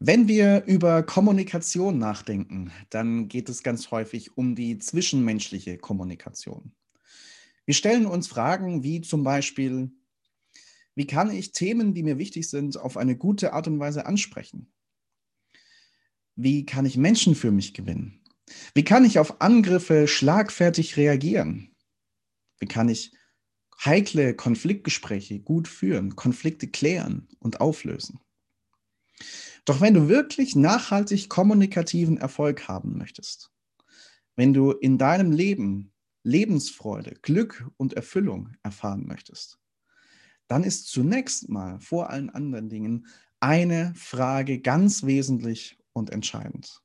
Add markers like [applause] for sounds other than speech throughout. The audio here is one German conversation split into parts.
Wenn wir über Kommunikation nachdenken, dann geht es ganz häufig um die zwischenmenschliche Kommunikation. Wir stellen uns Fragen wie zum Beispiel, wie kann ich Themen, die mir wichtig sind, auf eine gute Art und Weise ansprechen? Wie kann ich Menschen für mich gewinnen? Wie kann ich auf Angriffe schlagfertig reagieren? Wie kann ich heikle Konfliktgespräche gut führen, Konflikte klären und auflösen? Doch wenn du wirklich nachhaltig kommunikativen Erfolg haben möchtest, wenn du in deinem Leben Lebensfreude, Glück und Erfüllung erfahren möchtest, dann ist zunächst mal vor allen anderen Dingen eine Frage ganz wesentlich und entscheidend.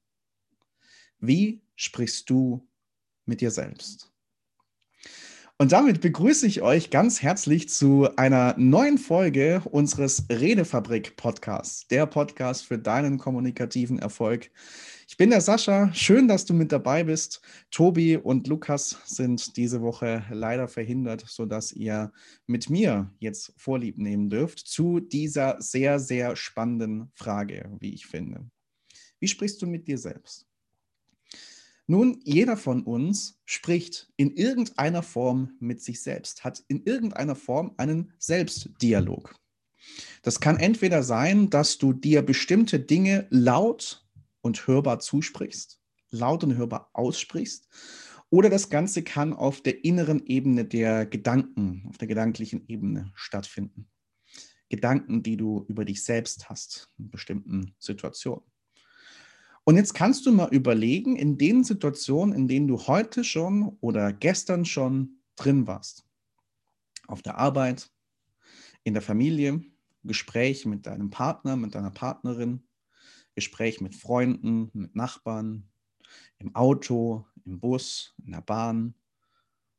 Wie sprichst du mit dir selbst? Und damit begrüße ich euch ganz herzlich zu einer neuen Folge unseres Redefabrik Podcasts, der Podcast für deinen kommunikativen Erfolg. Ich bin der Sascha, schön, dass du mit dabei bist. Tobi und Lukas sind diese Woche leider verhindert, sodass ihr mit mir jetzt Vorlieb nehmen dürft zu dieser sehr, sehr spannenden Frage, wie ich finde. Wie sprichst du mit dir selbst? Nun, jeder von uns spricht in irgendeiner Form mit sich selbst, hat in irgendeiner Form einen Selbstdialog. Das kann entweder sein, dass du dir bestimmte Dinge laut und hörbar zusprichst, laut und hörbar aussprichst, oder das Ganze kann auf der inneren Ebene der Gedanken, auf der gedanklichen Ebene stattfinden. Gedanken, die du über dich selbst hast in bestimmten Situationen. Und jetzt kannst du mal überlegen, in den Situationen, in denen du heute schon oder gestern schon drin warst. Auf der Arbeit, in der Familie, Gespräch mit deinem Partner, mit deiner Partnerin, Gespräch mit Freunden, mit Nachbarn, im Auto, im Bus, in der Bahn,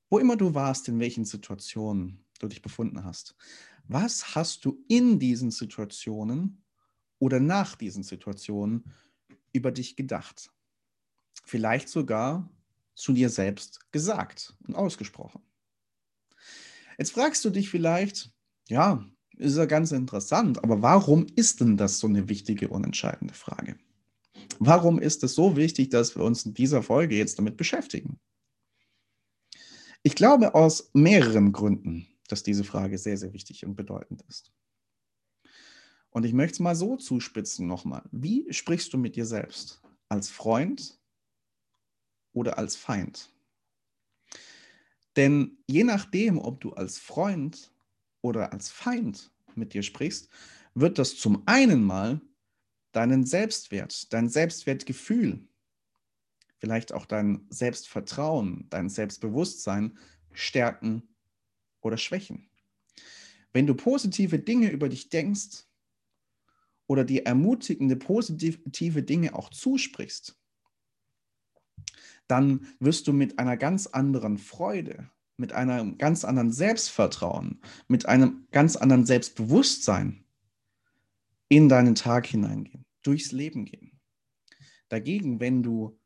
wo immer du warst, in welchen Situationen du dich befunden hast. Was hast du in diesen Situationen oder nach diesen Situationen über dich gedacht. Vielleicht sogar zu dir selbst gesagt und ausgesprochen. Jetzt fragst du dich vielleicht, ja, ist ja ganz interessant, aber warum ist denn das so eine wichtige und entscheidende Frage? Warum ist es so wichtig, dass wir uns in dieser Folge jetzt damit beschäftigen? Ich glaube aus mehreren Gründen, dass diese Frage sehr, sehr wichtig und bedeutend ist. Und ich möchte es mal so zuspitzen nochmal. Wie sprichst du mit dir selbst? Als Freund oder als Feind? Denn je nachdem, ob du als Freund oder als Feind mit dir sprichst, wird das zum einen mal deinen Selbstwert, dein Selbstwertgefühl, vielleicht auch dein Selbstvertrauen, dein Selbstbewusstsein stärken oder schwächen. Wenn du positive Dinge über dich denkst, oder dir ermutigende, positive Dinge auch zusprichst, dann wirst du mit einer ganz anderen Freude, mit einem ganz anderen Selbstvertrauen, mit einem ganz anderen Selbstbewusstsein in deinen Tag hineingehen, durchs Leben gehen. Dagegen, wenn du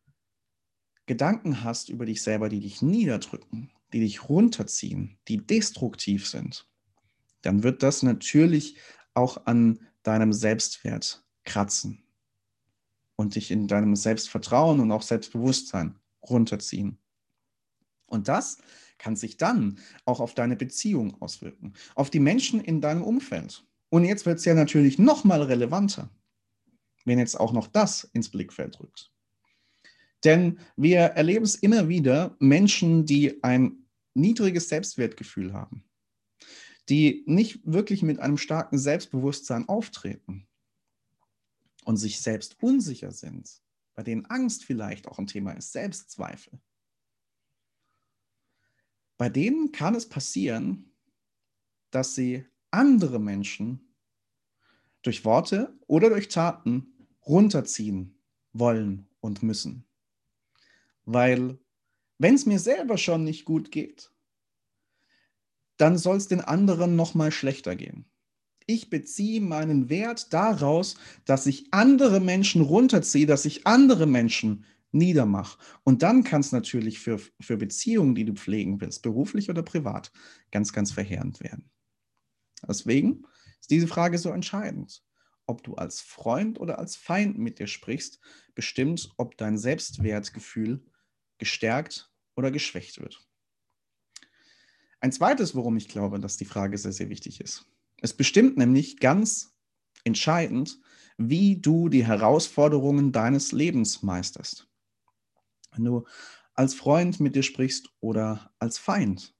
Gedanken hast über dich selber, die dich niederdrücken, die dich runterziehen, die destruktiv sind, dann wird das natürlich auch an deinem Selbstwert kratzen und dich in deinem Selbstvertrauen und auch Selbstbewusstsein runterziehen. Und das kann sich dann auch auf deine Beziehung auswirken, auf die Menschen in deinem Umfeld. Und jetzt wird es ja natürlich noch mal relevanter, wenn jetzt auch noch das ins Blickfeld rückt. Denn wir erleben es immer wieder, Menschen, die ein niedriges Selbstwertgefühl haben, die nicht wirklich mit einem starken Selbstbewusstsein auftreten und sich selbst unsicher sind, bei denen Angst vielleicht auch ein Thema ist, Selbstzweifel. Bei denen kann es passieren, dass sie andere Menschen durch Worte oder durch Taten runterziehen wollen und müssen. Weil wenn es mir selber schon nicht gut geht, dann soll es den anderen noch mal schlechter gehen. Ich beziehe meinen Wert daraus, dass ich andere Menschen runterziehe, dass ich andere Menschen niedermache. Und dann kann es natürlich für, für Beziehungen, die du pflegen willst, beruflich oder privat, ganz, ganz verheerend werden. Deswegen ist diese Frage so entscheidend. ob du als Freund oder als Feind mit dir sprichst, bestimmt, ob dein Selbstwertgefühl gestärkt oder geschwächt wird. Ein zweites, worum ich glaube, dass die Frage sehr, sehr wichtig ist. Es bestimmt nämlich ganz entscheidend, wie du die Herausforderungen deines Lebens meisterst. Wenn du als Freund mit dir sprichst oder als Feind,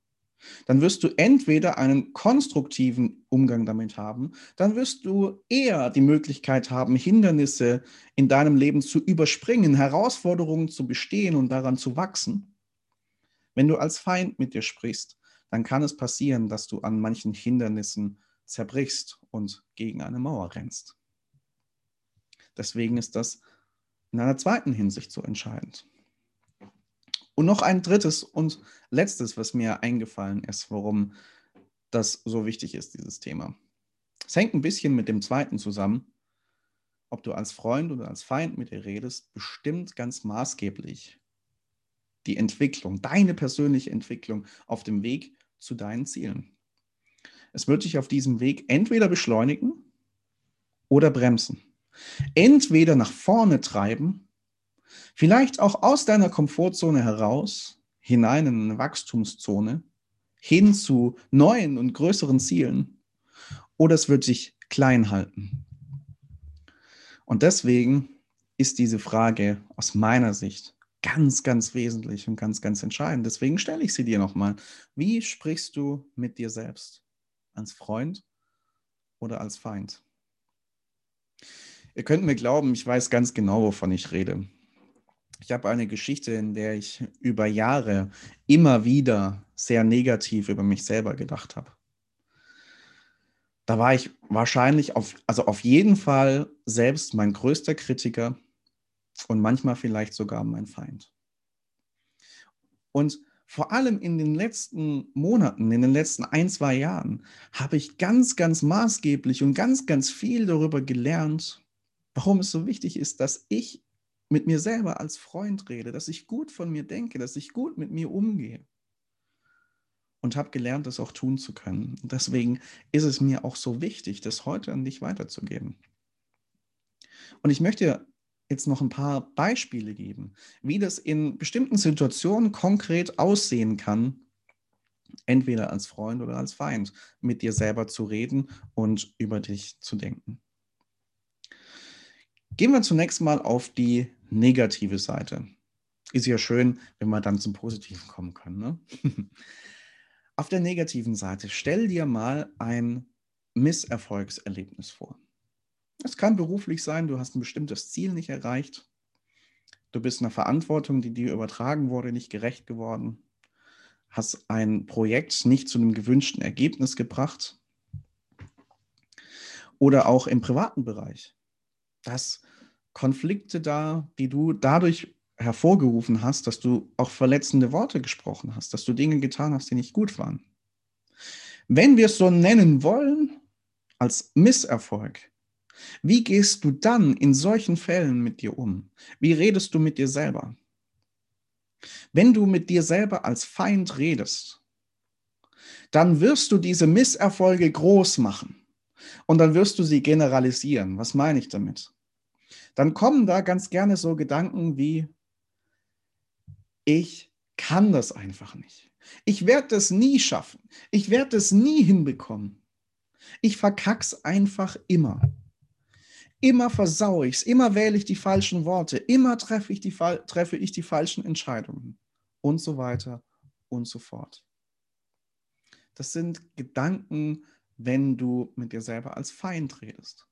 dann wirst du entweder einen konstruktiven Umgang damit haben, dann wirst du eher die Möglichkeit haben, Hindernisse in deinem Leben zu überspringen, Herausforderungen zu bestehen und daran zu wachsen. Wenn du als Feind mit dir sprichst, dann kann es passieren, dass du an manchen Hindernissen zerbrichst und gegen eine Mauer rennst. Deswegen ist das in einer zweiten Hinsicht so entscheidend. Und noch ein drittes und letztes, was mir eingefallen ist, warum das so wichtig ist, dieses Thema. Es hängt ein bisschen mit dem zweiten zusammen. Ob du als Freund oder als Feind mit dir redest, bestimmt ganz maßgeblich die Entwicklung, deine persönliche Entwicklung auf dem Weg zu deinen Zielen. Es wird dich auf diesem Weg entweder beschleunigen oder bremsen. Entweder nach vorne treiben, vielleicht auch aus deiner Komfortzone heraus, hinein in eine Wachstumszone, hin zu neuen und größeren Zielen, oder es wird dich klein halten. Und deswegen ist diese Frage aus meiner Sicht ganz, ganz wesentlich und ganz, ganz entscheidend. Deswegen stelle ich sie dir nochmal. Wie sprichst du mit dir selbst? Als Freund oder als Feind? Ihr könnt mir glauben, ich weiß ganz genau, wovon ich rede. Ich habe eine Geschichte, in der ich über Jahre immer wieder sehr negativ über mich selber gedacht habe. Da war ich wahrscheinlich auf, also auf jeden Fall selbst mein größter Kritiker und manchmal vielleicht sogar mein Feind. Und vor allem in den letzten Monaten, in den letzten ein, zwei Jahren, habe ich ganz, ganz maßgeblich und ganz, ganz viel darüber gelernt, warum es so wichtig ist, dass ich mit mir selber als Freund rede, dass ich gut von mir denke, dass ich gut mit mir umgehe. Und habe gelernt, das auch tun zu können. deswegen ist es mir auch so wichtig, das heute an dich weiterzugeben. Und ich möchte jetzt noch ein paar Beispiele geben, wie das in bestimmten Situationen konkret aussehen kann, entweder als Freund oder als Feind, mit dir selber zu reden und über dich zu denken. Gehen wir zunächst mal auf die negative Seite. Ist ja schön, wenn wir dann zum Positiven kommen können. Ne? [laughs] auf der negativen Seite, stell dir mal ein Misserfolgserlebnis vor. Es kann beruflich sein, du hast ein bestimmtes Ziel nicht erreicht. Du bist einer Verantwortung, die dir übertragen wurde, nicht gerecht geworden. Hast ein Projekt nicht zu einem gewünschten Ergebnis gebracht. Oder auch im privaten Bereich. Dass Konflikte da, die du dadurch hervorgerufen hast, dass du auch verletzende Worte gesprochen hast, dass du Dinge getan hast, die nicht gut waren. Wenn wir es so nennen wollen, als Misserfolg, wie gehst du dann in solchen Fällen mit dir um? Wie redest du mit dir selber? Wenn du mit dir selber als Feind redest, dann wirst du diese Misserfolge groß machen und dann wirst du sie generalisieren. Was meine ich damit? Dann kommen da ganz gerne so Gedanken wie, ich kann das einfach nicht. Ich werde das nie schaffen. Ich werde das nie hinbekommen. Ich verkack's einfach immer. Immer versaue ich es, immer wähle ich die falschen Worte, immer treffe ich, die, treffe ich die falschen Entscheidungen und so weiter und so fort. Das sind Gedanken, wenn du mit dir selber als Feind redest.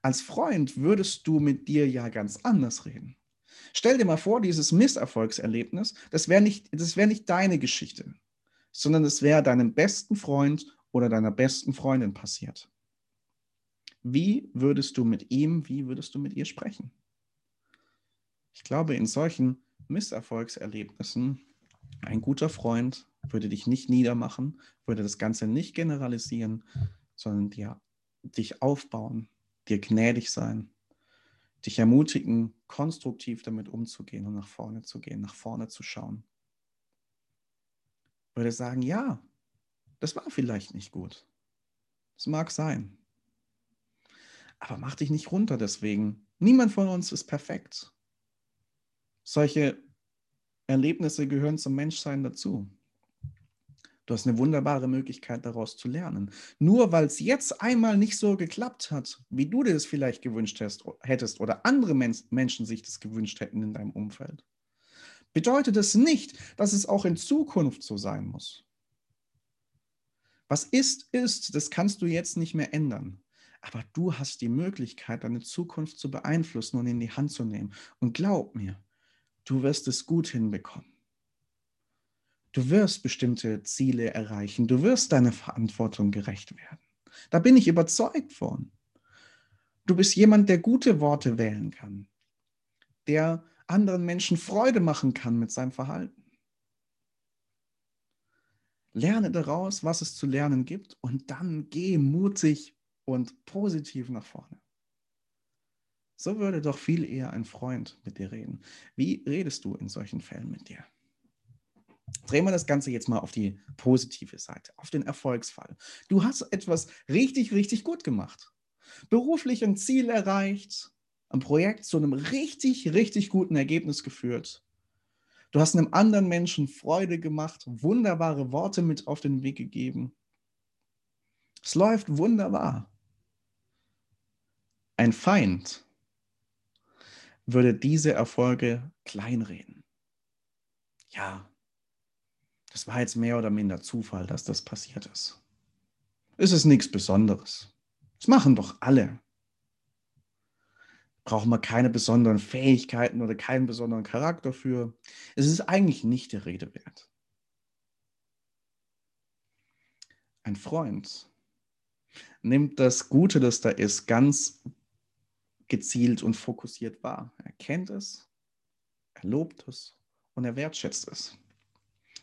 Als Freund würdest du mit dir ja ganz anders reden. Stell dir mal vor, dieses Misserfolgserlebnis, das wäre nicht, wär nicht deine Geschichte, sondern es wäre deinem besten Freund oder deiner besten Freundin passiert. Wie würdest du mit ihm, wie würdest du mit ihr sprechen? Ich glaube, in solchen Misserfolgserlebnissen, ein guter Freund würde dich nicht niedermachen, würde das Ganze nicht generalisieren, sondern dir, dich aufbauen, dir gnädig sein, dich ermutigen, konstruktiv damit umzugehen und nach vorne zu gehen, nach vorne zu schauen. Würde sagen, ja, das war vielleicht nicht gut. Es mag sein. Aber mach dich nicht runter deswegen. Niemand von uns ist perfekt. Solche Erlebnisse gehören zum Menschsein dazu. Du hast eine wunderbare Möglichkeit, daraus zu lernen. Nur weil es jetzt einmal nicht so geklappt hat, wie du dir es vielleicht gewünscht hättest oder andere Men Menschen sich das gewünscht hätten in deinem Umfeld, bedeutet es nicht, dass es auch in Zukunft so sein muss. Was ist, ist, das kannst du jetzt nicht mehr ändern. Aber du hast die Möglichkeit, deine Zukunft zu beeinflussen und in die Hand zu nehmen. Und glaub mir, du wirst es gut hinbekommen. Du wirst bestimmte Ziele erreichen. Du wirst deiner Verantwortung gerecht werden. Da bin ich überzeugt von. Du bist jemand, der gute Worte wählen kann, der anderen Menschen Freude machen kann mit seinem Verhalten. Lerne daraus, was es zu lernen gibt und dann geh mutig und positiv nach vorne. So würde doch viel eher ein Freund mit dir reden. Wie redest du in solchen Fällen mit dir? Drehen wir das Ganze jetzt mal auf die positive Seite, auf den Erfolgsfall. Du hast etwas richtig, richtig gut gemacht. Beruflich ein Ziel erreicht, ein Projekt zu einem richtig, richtig guten Ergebnis geführt. Du hast einem anderen Menschen Freude gemacht, wunderbare Worte mit auf den Weg gegeben. Es läuft wunderbar. Ein Feind würde diese Erfolge kleinreden. Ja, das war jetzt mehr oder minder Zufall, dass das passiert ist. Es ist nichts Besonderes. Das machen doch alle. Brauchen wir keine besonderen Fähigkeiten oder keinen besonderen Charakter für. Es ist eigentlich nicht der Rede wert. Ein Freund nimmt das Gute, das da ist, ganz gezielt und fokussiert wahr. Er kennt es, er lobt es und er wertschätzt es.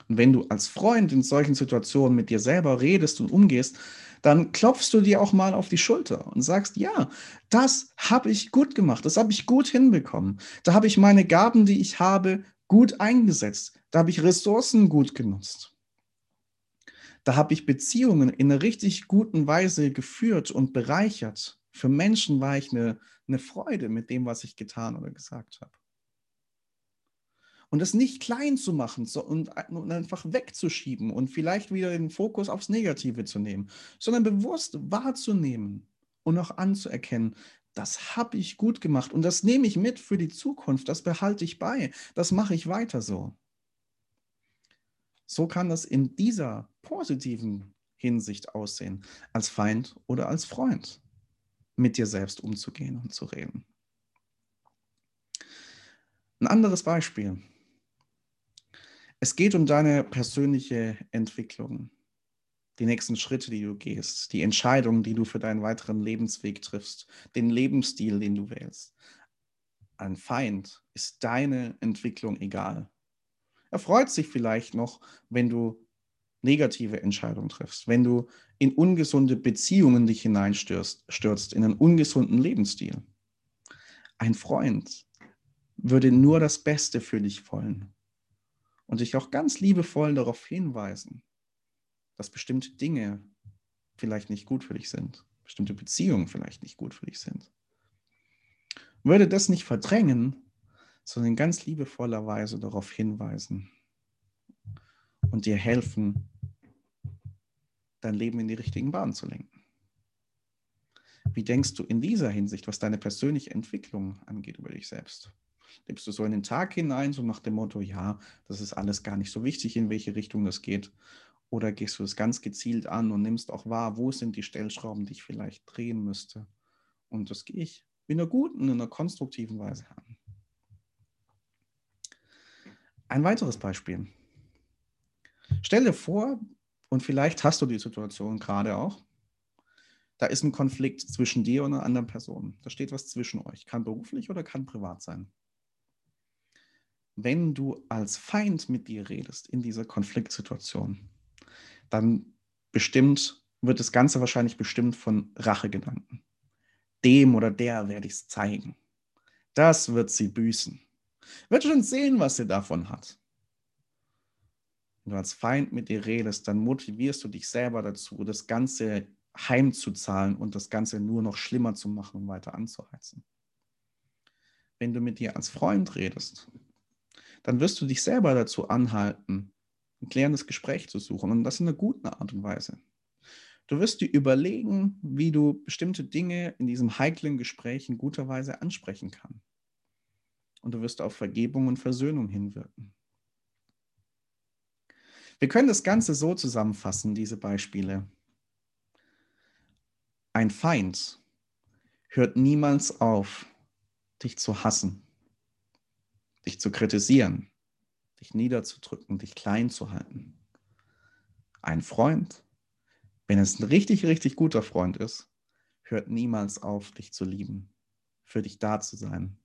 Und wenn du als Freund in solchen Situationen mit dir selber redest und umgehst, dann klopfst du dir auch mal auf die Schulter und sagst, ja, das habe ich gut gemacht, das habe ich gut hinbekommen. Da habe ich meine Gaben, die ich habe, gut eingesetzt. Da habe ich Ressourcen gut genutzt. Da habe ich Beziehungen in einer richtig guten Weise geführt und bereichert. Für Menschen war ich eine, eine Freude mit dem, was ich getan oder gesagt habe. Und das nicht klein zu machen so, und, und einfach wegzuschieben und vielleicht wieder den Fokus aufs Negative zu nehmen, sondern bewusst wahrzunehmen und auch anzuerkennen, das habe ich gut gemacht und das nehme ich mit für die Zukunft, das behalte ich bei, das mache ich weiter so. So kann das in dieser positiven Hinsicht aussehen, als Feind oder als Freund mit dir selbst umzugehen und zu reden. Ein anderes Beispiel. Es geht um deine persönliche Entwicklung, die nächsten Schritte, die du gehst, die Entscheidungen, die du für deinen weiteren Lebensweg triffst, den Lebensstil, den du wählst. Ein Feind ist deine Entwicklung egal. Er freut sich vielleicht noch, wenn du negative Entscheidungen triffst, wenn du in ungesunde Beziehungen dich hineinstürzt, stürzt, in einen ungesunden Lebensstil. Ein Freund würde nur das Beste für dich wollen und dich auch ganz liebevoll darauf hinweisen, dass bestimmte Dinge vielleicht nicht gut für dich sind, bestimmte Beziehungen vielleicht nicht gut für dich sind. Würde das nicht verdrängen, sondern in ganz liebevoller Weise darauf hinweisen und dir helfen, dein Leben in die richtigen Bahnen zu lenken. Wie denkst du in dieser Hinsicht, was deine persönliche Entwicklung angeht über dich selbst? lebst du so in den Tag hinein, so nach dem Motto, ja, das ist alles gar nicht so wichtig, in welche Richtung das geht? Oder gehst du es ganz gezielt an und nimmst auch wahr, wo sind die Stellschrauben, die ich vielleicht drehen müsste? Und das gehe ich in einer guten, in einer konstruktiven Weise an. Ein weiteres Beispiel. Stell dir vor, und vielleicht hast du die Situation gerade auch, da ist ein Konflikt zwischen dir und einer anderen Person. Da steht was zwischen euch. Kann beruflich oder kann privat sein wenn du als Feind mit dir redest in dieser Konfliktsituation, dann bestimmt wird das Ganze wahrscheinlich bestimmt von Rachegedanken. Dem oder der werde ich es zeigen. Das wird sie büßen. Wird schon sehen, was sie davon hat. Wenn du als Feind mit dir redest, dann motivierst du dich selber dazu, das Ganze heimzuzahlen und das Ganze nur noch schlimmer zu machen und weiter anzuheizen. Wenn du mit dir als Freund redest, dann wirst du dich selber dazu anhalten, ein klärendes Gespräch zu suchen und das in einer guten Art und Weise. Du wirst dir überlegen, wie du bestimmte Dinge in diesem heiklen Gespräch in guter Weise ansprechen kannst. Und du wirst auf Vergebung und Versöhnung hinwirken. Wir können das Ganze so zusammenfassen, diese Beispiele. Ein Feind hört niemals auf, dich zu hassen, dich zu kritisieren, dich niederzudrücken, dich klein zu halten. Ein Freund, wenn es ein richtig, richtig guter Freund ist, hört niemals auf, dich zu lieben, für dich da zu sein,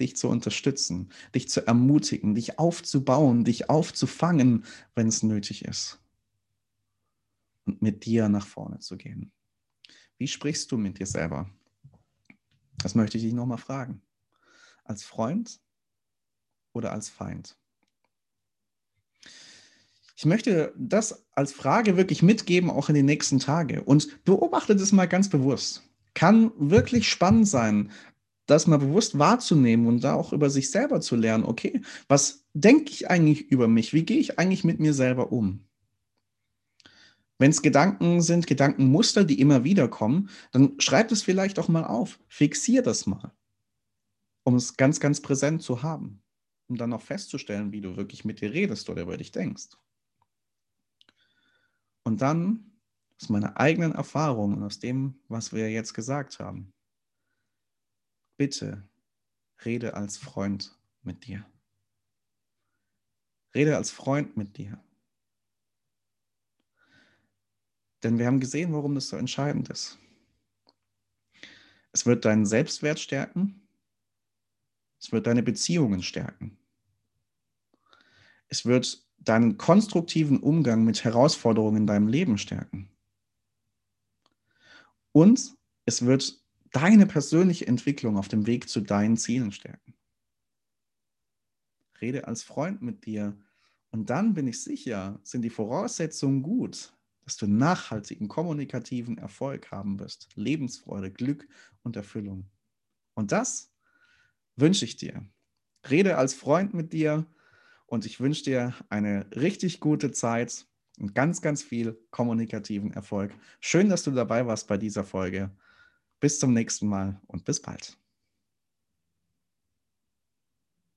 dich zu unterstützen, dich zu ermutigen, dich aufzubauen, dich aufzufangen, wenn es nötig ist. Und mit dir nach vorne zu gehen. Wie sprichst du mit dir selber? Das möchte ich dich nochmal fragen. Als Freund oder als Feind? Ich möchte das als Frage wirklich mitgeben, auch in den nächsten Tagen. Und beobachte das mal ganz bewusst. Kann wirklich spannend sein, das mal bewusst wahrzunehmen und da auch über sich selber zu lernen. Okay, was denke ich eigentlich über mich? Wie gehe ich eigentlich mit mir selber um? Wenn es Gedanken sind, Gedankenmuster, die immer wieder kommen, dann schreib es vielleicht auch mal auf. Fixier das mal, um es ganz, ganz präsent zu haben, um dann auch festzustellen, wie du wirklich mit dir redest oder über dich denkst. Und dann aus meiner eigenen Erfahrung und aus dem, was wir jetzt gesagt haben, bitte rede als Freund mit dir. Rede als Freund mit dir. Denn wir haben gesehen, warum das so entscheidend ist. Es wird deinen Selbstwert stärken. Es wird deine Beziehungen stärken. Es wird deinen konstruktiven Umgang mit Herausforderungen in deinem Leben stärken. Und es wird deine persönliche Entwicklung auf dem Weg zu deinen Zielen stärken. Rede als Freund mit dir und dann bin ich sicher, sind die Voraussetzungen gut, dass du nachhaltigen kommunikativen Erfolg haben wirst, Lebensfreude, Glück und Erfüllung. Und das wünsche ich dir. Rede als Freund mit dir und ich wünsche dir eine richtig gute Zeit und ganz, ganz viel kommunikativen Erfolg. Schön, dass du dabei warst bei dieser Folge. Bis zum nächsten Mal und bis bald.